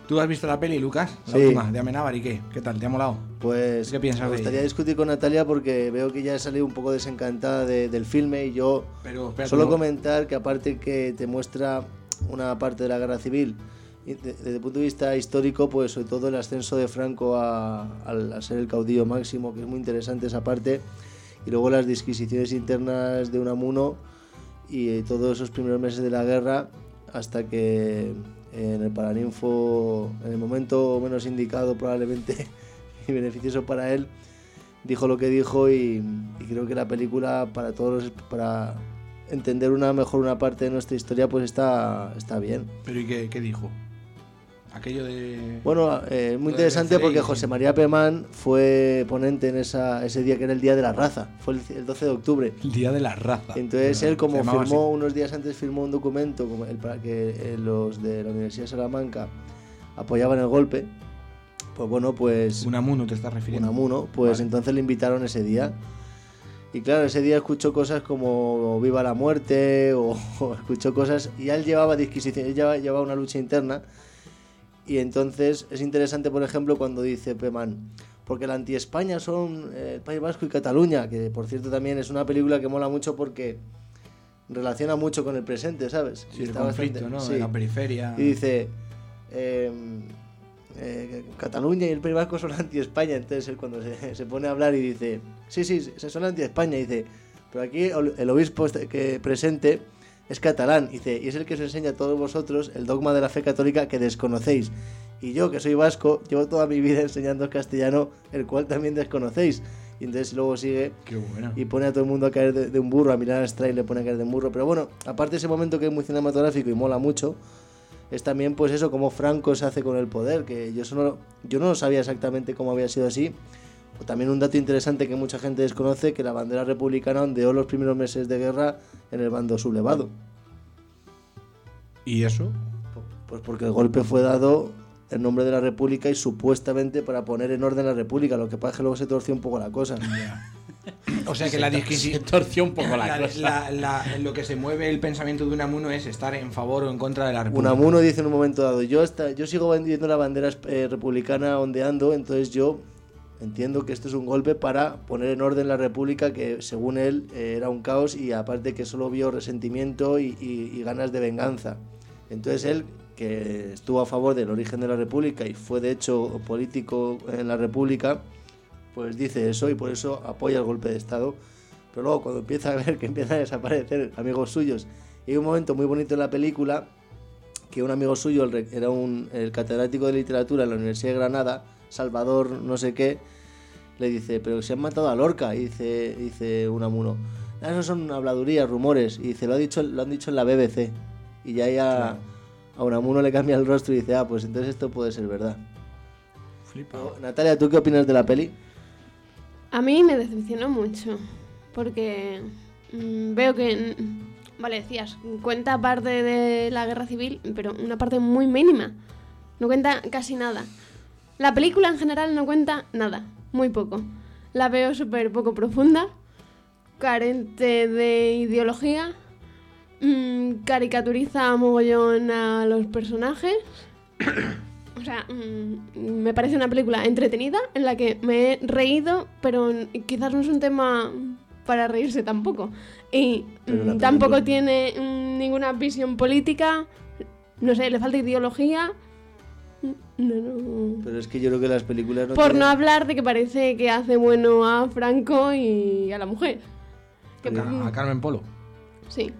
S1: ¿Tú has visto la peli, Lucas? La
S3: Sí.
S1: última, de Amenábar, ¿y qué? ¿Qué tal? ¿Te ha molado?
S3: Pues.
S1: ¿Qué piensas
S3: Me
S1: de
S3: gustaría
S1: ella?
S3: discutir con Natalia porque veo que ya ha salido un poco desencantada de- del filme y yo.
S1: Pero, espera,
S3: Solo
S1: ¿cómo?
S3: comentar que aparte que te muestra una parte de la guerra civil desde el punto de vista histórico, pues sobre todo el ascenso de Franco a, a ser el caudillo máximo, que es muy interesante esa parte, y luego las disquisiciones internas de Unamuno y eh, todos esos primeros meses de la guerra hasta que en el Paraninfo, en el momento menos indicado probablemente y beneficioso para él, dijo lo que dijo y, y creo que la película para todos para entender una mejor una parte de nuestra historia pues está, está bien.
S1: Pero ¿y qué, qué dijo? Aquello de...
S3: Bueno, eh, muy interesante porque. José María Pemán fue ponente en esa, ese día que era el Día de la Raza, fue el, el 12 de octubre.
S1: El día de la raza.
S3: Entonces
S1: Bueno,
S3: él como firmó unos días antes firmó un documento como el, para que eh, los de la Universidad de Salamanca apoyaban el golpe, pues bueno, pues
S1: así. Unamuno te estás refiriendo.
S3: Unamuno, pues
S1: Vale.
S3: entonces le invitaron ese día. Y claro, ese día escuchó cosas como Viva la muerte o, o escuchó cosas y él llevaba disquisición, él llevaba, llevaba una lucha interna. Y entonces es interesante, por ejemplo, cuando dice Peman, porque la anti-España son eh, el País Vasco y Cataluña, que por cierto también es una película que mola mucho porque relaciona mucho con el presente, ¿sabes?
S1: Sí,
S3: Y
S1: el conflicto,
S3: bastante-
S1: ¿no?
S3: sí.
S1: La periferia.
S3: Y dice, eh, eh, Cataluña y el País Vasco son anti-España. Entonces él cuando se, se pone a hablar y dice, sí, sí, son anti-España. Dice, pero aquí el el obispo este que presente es catalán. Y dice, y es el que os enseña a todos vosotros el dogma de la fe católica que desconocéis. Y yo, que soy vasco, llevo toda mi vida enseñando castellano, el cual también desconocéis. Y entonces luego sigue
S1: Qué
S3: y pone a todo el mundo a caer de, de un burro, a mirar a Stray le pone a caer de un burro. Pero bueno, aparte de ese momento que es muy cinematográfico y mola mucho, es también pues eso, como Franco se hace con el poder, que yo, eso no, yo no lo sabía exactamente cómo había sido así. O también un dato interesante que mucha gente desconoce, que la bandera republicana ondeó los primeros meses de guerra en el bando sublevado.
S1: ¿Y eso?
S3: Pues porque el golpe fue dado en nombre de la República y supuestamente para poner en orden la República, lo que pasa es que luego se torció un poco la cosa.
S1: O sea que la
S4: Se
S1: disquisición...
S4: torció un poco la, cosa.
S1: la- la- lo que se mueve el pensamiento de Unamuno es estar en favor o en contra de la República.
S3: Unamuno dice en un momento dado, yo, esta- yo sigo vendiendo la bandera eh, republicana ondeando, entonces yo entiendo que esto es un golpe para poner en orden la república que según él eh, era un caos y aparte que solo vio resentimiento y, y- y ganas de venganza. Entonces él, que estuvo a favor del origen de la república y fue de hecho político en la república, pues dice eso y por eso apoya el golpe de Estado. Pero luego cuando empieza a ver que empiezan a desaparecer amigos suyos, y hay un momento muy bonito en la película que un amigo suyo era un, el catedrático de literatura en la Universidad de Granada, Salvador no sé qué, le dice, pero se han matado a Lorca, y dice, dice Unamuno, "Ah, eso son habladurías, rumores, y dice, lo, ha dicho, lo han dicho en la BBC, y ya, ya a Unamuno le cambia el rostro y dice, ah, pues entonces esto puede ser verdad.
S1: Flipa.
S3: Natalia, ¿tú qué opinas de la peli?
S2: A mí me decepcionó mucho, porque mm, veo que, mm, vale, decías, cuenta parte de la guerra civil, pero una parte muy mínima. No cuenta casi nada. La película en general no cuenta nada, muy poco. La veo súper poco profunda, carente de ideología, mm, caricaturiza a mogollón a los personajes. O sea, mm, me parece una película entretenida en la que me he reído, pero quizás no es un tema para reírse tampoco. Y mm, tampoco tiene mm, ninguna visión política, no sé, le falta ideología. No, no.
S3: Pero es que yo creo que las películas no
S2: Por
S3: tienen-
S2: no hablar de que parece que hace bueno a Franco y a la mujer. Que,
S1: A, Carmen Polo.
S2: sí.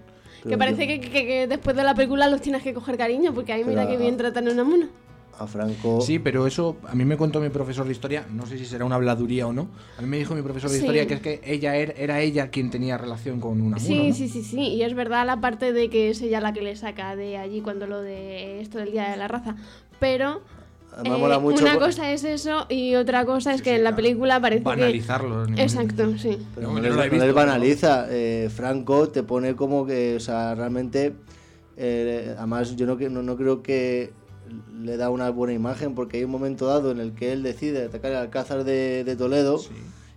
S3: Pero
S2: que parece
S3: yo-
S2: que, que- que después de la película los tienes que coger cariño, porque ahí mira que bien tratan a una mona.
S3: a Franco...
S1: Sí, pero eso a mí me contó mi profesor de historia, no sé si será una habladuría o no. A mí me dijo mi profesor de
S2: Sí.
S1: historia que es que ella era, era ella quien tenía relación con Unamuno.
S2: Sí,
S1: ¿no?
S2: sí, sí, sí. Y es verdad la parte de que es ella la que le saca de allí cuando lo de esto del Día de la Raza. Pero eh,
S3: mola mucho
S2: una
S3: por-
S2: cosa es eso y otra cosa es
S1: Sí,
S2: que
S1: sí,
S2: en la
S1: claro.
S2: película parece
S1: Banalizarlo.
S2: que... Exacto, sí.
S3: Pero
S1: No,
S3: les,
S1: no
S3: banaliza. Eh, Franco te pone como que, o sea, realmente, eh, además yo no, no, no creo que le da una buena imagen porque hay un momento dado en el que él decide atacar el Alcázar de, de Toledo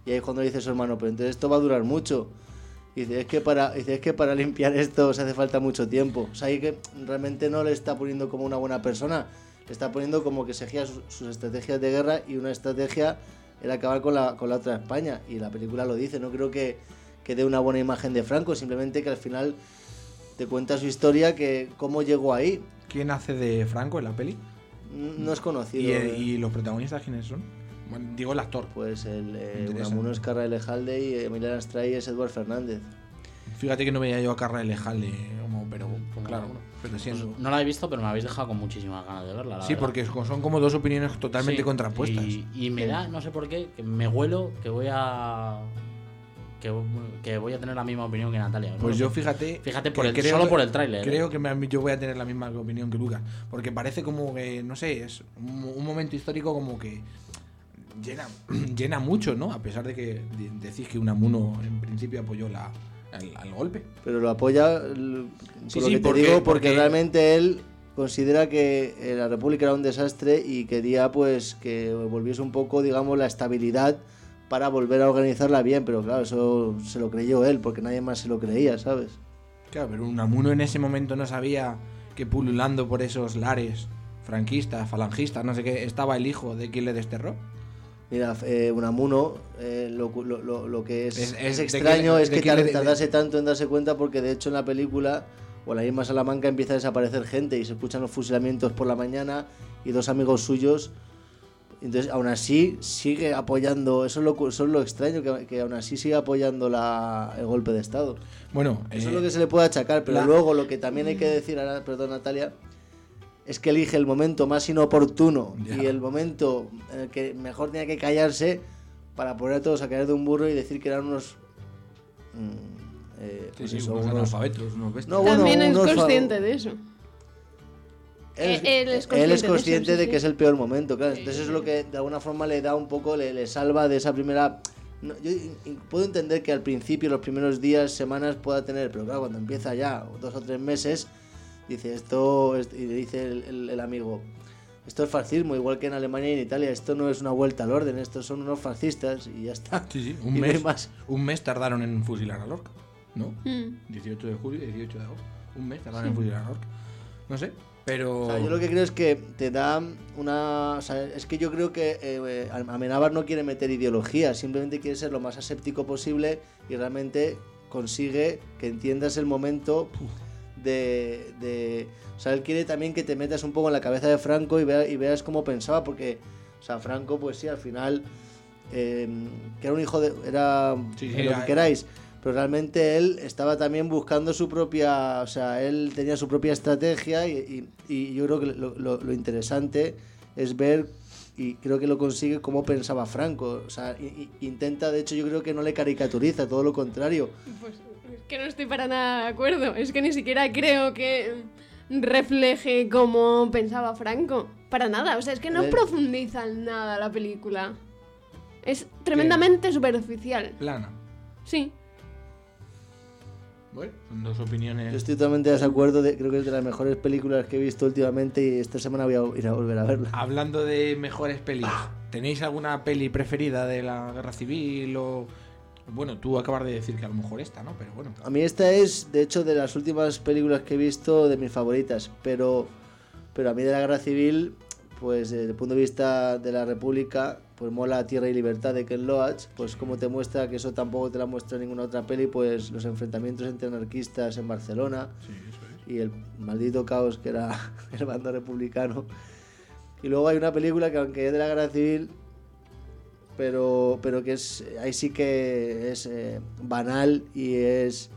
S3: y ahí es cuando le dice a su hermano, pero entonces esto va a durar mucho. Y dice, es que para, dice, es que para limpiar esto se hace falta mucho tiempo. O sea, ahí que realmente no le está poniendo como una buena persona, está poniendo como que seguía sus, sus estrategias de guerra y una estrategia era acabar con la, con la otra España. Y la película lo dice, no creo que, que dé una buena imagen de Franco, simplemente que al final te cuenta su historia, que cómo llegó ahí.
S1: quién hace de Franco en la peli?
S3: No es conocido.
S1: ¿Y,
S3: eh.
S1: y los protagonistas quiénes son? Bueno, digo el actor.
S3: Pues el eh. Unamuno es Carra Elejalde y Emiliano Astray es Eduard Fernández.
S1: Fíjate que no veía yo a Carla Lejale como, pero
S4: Como
S1: claro,
S4: uno.
S1: pero siendo.
S4: No la he visto, pero me habéis dejado con muchísimas ganas de verla. la
S1: Sí,
S4: verdad.
S1: porque son como dos opiniones totalmente
S4: Sí,
S1: contrapuestas.
S4: Y, y me da, no sé por qué, que me huelo que voy a. Que, que voy a tener la misma opinión que Natalia. ¿no?
S1: Pues yo fíjate.
S4: Fíjate por el-
S1: creo
S4: solo por el tráiler,
S1: Creo
S4: ¿eh?
S1: que me- yo voy a tener la misma opinión que Lucas. Porque parece como que, no sé, es un, un momento histórico como que llena, llena mucho, ¿no? A pesar de que de- decís que Unamuno en principio apoyó la, al, al golpe.
S3: Pero lo apoya, por
S1: Sí,
S3: lo
S1: sí,
S3: que te
S1: porque-
S3: digo, porque,
S1: porque-
S3: realmente él considera que eh, la República era un desastre y quería pues que volviese un poco, digamos, la estabilidad para volver a organizarla bien. Pero claro, eso se lo creyó él, porque nadie más se lo creía, ¿sabes?
S1: Claro, pero Unamuno en ese momento no sabía que pululando por esos lares franquistas, falangistas, no sé qué, estaba el hijo de quien le desterró.
S3: Mira, eh, Unamuno, eh, lo, lo- lo- que es,
S1: Es-
S3: extraño
S1: que-
S3: es que tardase tanto en darse cuenta porque de hecho en la película o en la misma Salamanca empieza a desaparecer gente y se escuchan los fusilamientos por la mañana y dos amigos suyos. Entonces, aún así, sigue apoyando, eso es lo, eso es lo extraño, que, que aún así sigue apoyando la, el golpe de Estado.
S1: Bueno,
S3: Eso
S1: eh,
S3: es lo que se le puede achacar, pero
S1: la-
S3: luego lo que también hay que decir, ahora, perdón Natalia, es que elige el momento más inoportuno
S1: Ya.
S3: y el momento en el que mejor tenía que callarse para poner a todos a caer de un burro y decir que eran unos... mm, eh,
S1: sí,
S3: pues
S1: sí,
S3: eso,
S1: unos
S3: unos-
S1: analfabetos, unos bestias.
S3: No, bueno,
S2: También es consciente de eso.
S3: Él,
S2: Eh, él es
S3: él es
S2: consciente de eso,
S3: que es el peor momento, claro. Entonces es lo que de alguna forma le da un poco, le, le salva de esa primera... no, yo puedo entender que al principio, los primeros días, semanas pueda tener, pero claro, cuando empieza ya dos o tres meses, dice esto, es- y le dice el, el- el amigo, esto es fascismo, igual que en Alemania y en Italia, esto no es una vuelta al orden, estos son unos fascistas y ya está.
S1: Sí, sí,
S3: Y
S1: un
S3: no
S1: mes,
S3: más.
S1: un mes tardaron en fusilar a Lorca, ¿no?
S2: Mm.
S1: 18 de julio y 18 de agosto. Un mes tardaron en fusilar a Lorca. No sé, pero...
S3: O sea, yo lo que creo es que te da una. O sea, es que yo creo que eh, Amenábar no quiere meter ideología, simplemente quiere ser lo más aséptico posible y realmente consigue que entiendas el momento de, de- O sea, él quiere también que te metas un poco en la cabeza de Franco y, vea- y veas cómo pensaba, porque. O sea, Franco, pues sí, al final. eh, que era un hijo de. Era.
S1: Sí, sí,
S3: lo que queráis. Pero realmente él estaba también buscando su propia, o sea, él tenía su propia estrategia y, y- y yo creo que lo, lo- lo interesante es ver, y creo que lo consigue, cómo pensaba Franco. O sea, intenta, de hecho yo creo que no le caricaturiza, todo lo contrario.
S2: Pues es que no estoy para nada de acuerdo. Es que ni siquiera creo que refleje cómo pensaba Franco. Para nada. O sea, es que no profundiza en nada la película. Es tremendamente superficial.
S1: Plana.
S2: Sí.
S1: Bueno, son dos opiniones.
S3: Yo estoy totalmente de desacuerdo, de- creo que es de las mejores películas que he visto últimamente y esta semana voy a ir a volver a verla.
S1: Hablando de mejores pelis, ¿tenéis alguna peli preferida de la guerra civil o bueno, tú acabas de decir que a lo mejor esta, ¿no? Pero bueno,
S3: A mí esta es, de hecho, de las últimas películas que he visto, de mis favoritas. Pero, pero a mí de la Guerra Civil, pues desde el punto de vista de la República, pues mola Tierra y Libertad de Ken Loach. Pues como te muestra que eso tampoco te la muestra en ninguna otra peli, pues los enfrentamientos entre anarquistas en Barcelona y el maldito caos que era el bando republicano. Y luego hay una película que aunque es de la Guerra Civil, pero, pero que es ahí sí que es eh, banal y es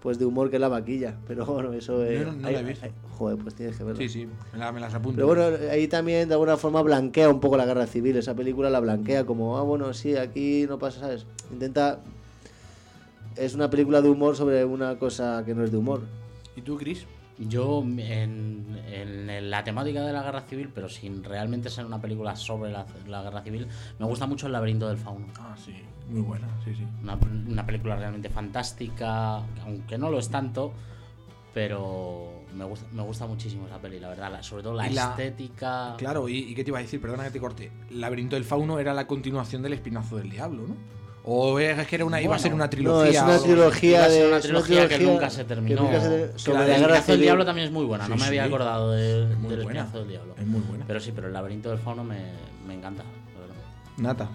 S3: pues de humor que es la vaquilla. Pero bueno, eso eh,
S1: Yo no- no
S3: ahí-
S1: la he visto.
S3: ahí- joder, pues tienes que verla.
S1: sí, sí, me, la- me las apunto.
S3: Pero bueno, ahí también de alguna forma blanquea un poco la guerra civil. Esa película la blanquea como, ah, bueno, sí, aquí no pasa, ¿sabes? Intenta. Es una película de humor sobre una cosa que no es de humor.
S1: ¿Y tú, Chris?
S4: Yo, en, en la temática de la guerra civil, pero sin realmente ser una película sobre la, la guerra civil, me gusta mucho El laberinto del fauno.
S1: Ah, sí, muy buena, sí, sí.
S4: Una, una película realmente fantástica, aunque no lo es tanto, pero me gusta, me gusta muchísimo esa peli, la verdad. la- sobre todo la,
S1: Y la-
S4: estética.
S1: Claro, ¿y, y qué te iba a decir? Perdona que te corte. El laberinto del fauno era la continuación del espinazo del diablo, ¿no? O es que era una, iba a ser una
S3: No,
S1: trilogía.
S3: es
S1: o
S3: una trilogía de.
S4: una
S3: es
S4: trilogía que nunca se terminó.
S3: nunca se-
S4: Que
S3: sobre
S4: la
S3: la
S4: del del. Diablo también es muy buena, no
S1: Sí,
S4: me había acordado de-
S1: Es
S4: del. Espinazo del Diablo.
S1: Es muy buena.
S4: Pero sí, pero el laberinto del fauno me, me encanta, la verdad.
S1: Nata.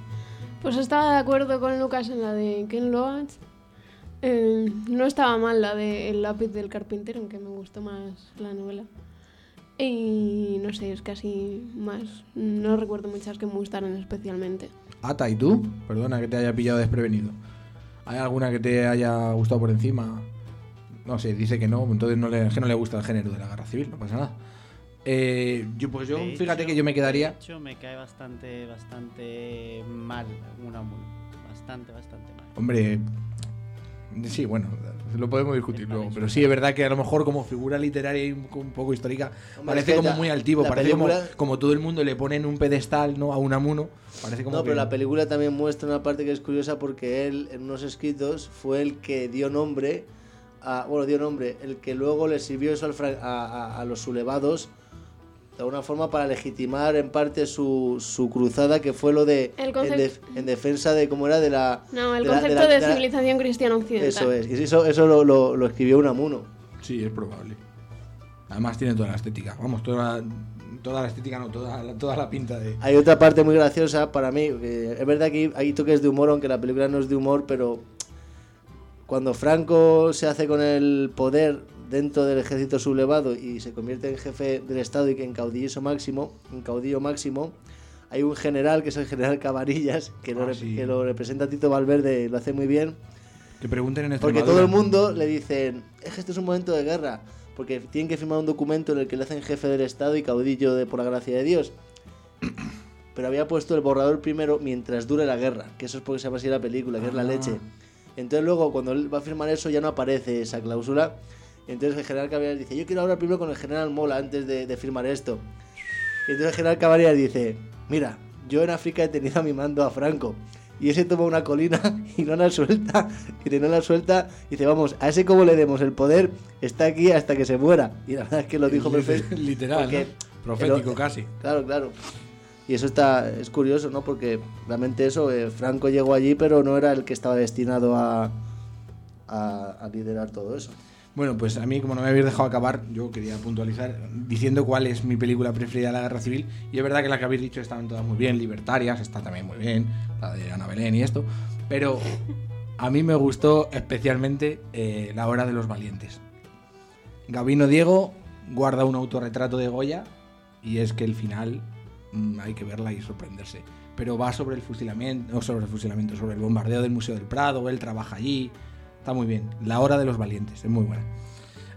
S2: Pues estaba de acuerdo con Lucas en la de Ken Loach. Eh, no estaba mal la de El lápiz del carpintero, aunque me gustó más la novela. Y no sé, es casi más. No recuerdo muchas que me gustaran especialmente.
S1: Ata, ¿y tú? Perdona que te haya pillado desprevenido. ¿Hay alguna que te haya gustado por encima? No sé, dice que no, entonces no le, es que no le gusta el género de la guerra civil, no pasa nada. Eh, yo, pues yo,
S6: De
S1: fíjate
S6: hecho-
S1: que yo me quedaría.
S6: De hecho, me cae bastante, bastante mal Unamuno. Bastante, bastante mal.
S1: Hombre, sí, bueno, lo podemos discutir luego, pero sí es verdad que a lo mejor como figura literaria y un, un poco histórica
S3: Hombre,
S1: parece
S3: es que
S1: como
S3: la-
S1: muy altivo, parece como,
S3: película-
S1: como todo el mundo le pone en un pedestal ¿no? a Unamuno, parece como
S3: No,
S1: que-
S3: pero la película también muestra una parte que es curiosa porque él, en unos escritos, fue el que dio nombre a. Bueno, dio nombre, el que luego le sirvió eso al fra- a, a- a los sublevados de alguna forma para legitimar en parte su, su cruzada, que fue lo de.
S2: El
S3: en, def- en defensa de. ¿Cómo era? De la.
S2: No, el
S3: de la-
S2: concepto
S3: la-
S2: de,
S3: la-
S2: civilización cristiana occidental.
S3: Eso es, y eso, eso lo, lo, lo escribió Unamuno.
S1: Sí, es probable. Además tiene toda la estética, vamos, toda, toda la estética, no, toda, la- toda la pinta de...
S3: Hay otra parte muy graciosa para mí. que es verdad que hay toques de humor, aunque la película no es de humor, pero cuando Franco se hace con el poder dentro del ejército sublevado y se convierte en jefe del Estado y que en caudillo máximo, en caudillo máximo, hay un general que es el general Cabarillas, que, lo,
S1: Ah,
S3: rep-
S1: sí.
S3: que lo representa Tito Valverde y lo hace muy bien.
S1: Que pregunten en
S3: Porque
S1: Extremadura.
S3: todo el mundo le dicen, es que este es un momento de guerra, porque tienen que firmar un documento en el que le hacen jefe del Estado y caudillo de por la gracia de Dios. Pero había puesto el borrador primero mientras dure la guerra, que eso es porque se llama así la película, que es la
S1: Ah.
S3: leche. Entonces luego cuando él va a firmar eso ya no aparece esa cláusula. Entonces el general Caballeras dice, yo quiero hablar primero con el general Mola antes de, de firmar esto. Y entonces el general Caballeras dice, mira, yo en África he tenido a mi mando a Franco. Y ese toma una colina y no la suelta. Y no la suelta, dice, vamos, a ese como le demos el poder, está aquí hasta que se muera. Y la verdad es que lo dijo perfecto.
S1: Literal,
S3: porque-
S1: ¿no? Profético
S3: pero-
S1: casi.
S3: Claro, claro. Y eso está, es curioso, ¿no? Porque realmente eso, eh, Franco llegó allí, pero no era el que estaba destinado a, a, a liderar todo eso.
S1: Bueno, pues a mí, como no me habéis dejado acabar, yo quería puntualizar diciendo cuál es mi película preferida de la guerra civil. Y es verdad que las que habéis dicho están todas muy bien, Libertarias está también muy bien, la de Ana Belén y esto. Pero a mí me gustó especialmente eh, La Hora de los Valientes. Gabino Diego guarda un autorretrato de Goya y es que el final mm, hay que verla y sorprenderse. Pero va sobre el fusilamiento, no sobre el fusilamiento, sobre el bombardeo del Museo del Prado, él trabaja allí, está muy bien. La hora de los valientes, es muy buena.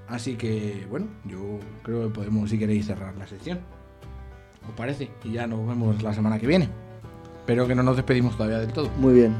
S1: Así que, bueno, yo creo que podemos, si queréis, cerrar la sección. ¿Os parece? Y ya nos vemos la semana que viene. Pero que no nos despedimos todavía del todo.
S3: Muy bien.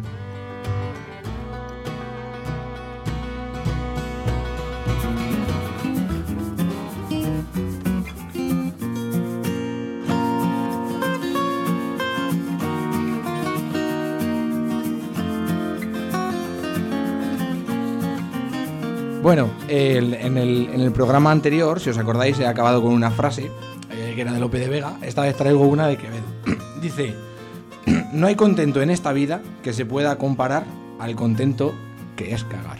S1: Bueno, el- en, el, en el programa anterior, si os acordáis, he acabado con una frase eh, que era de Lope de Vega. Esta vez traigo una de Quevedo. Dice: No hay contento en esta vida que se pueda comparar al contento que es cagar.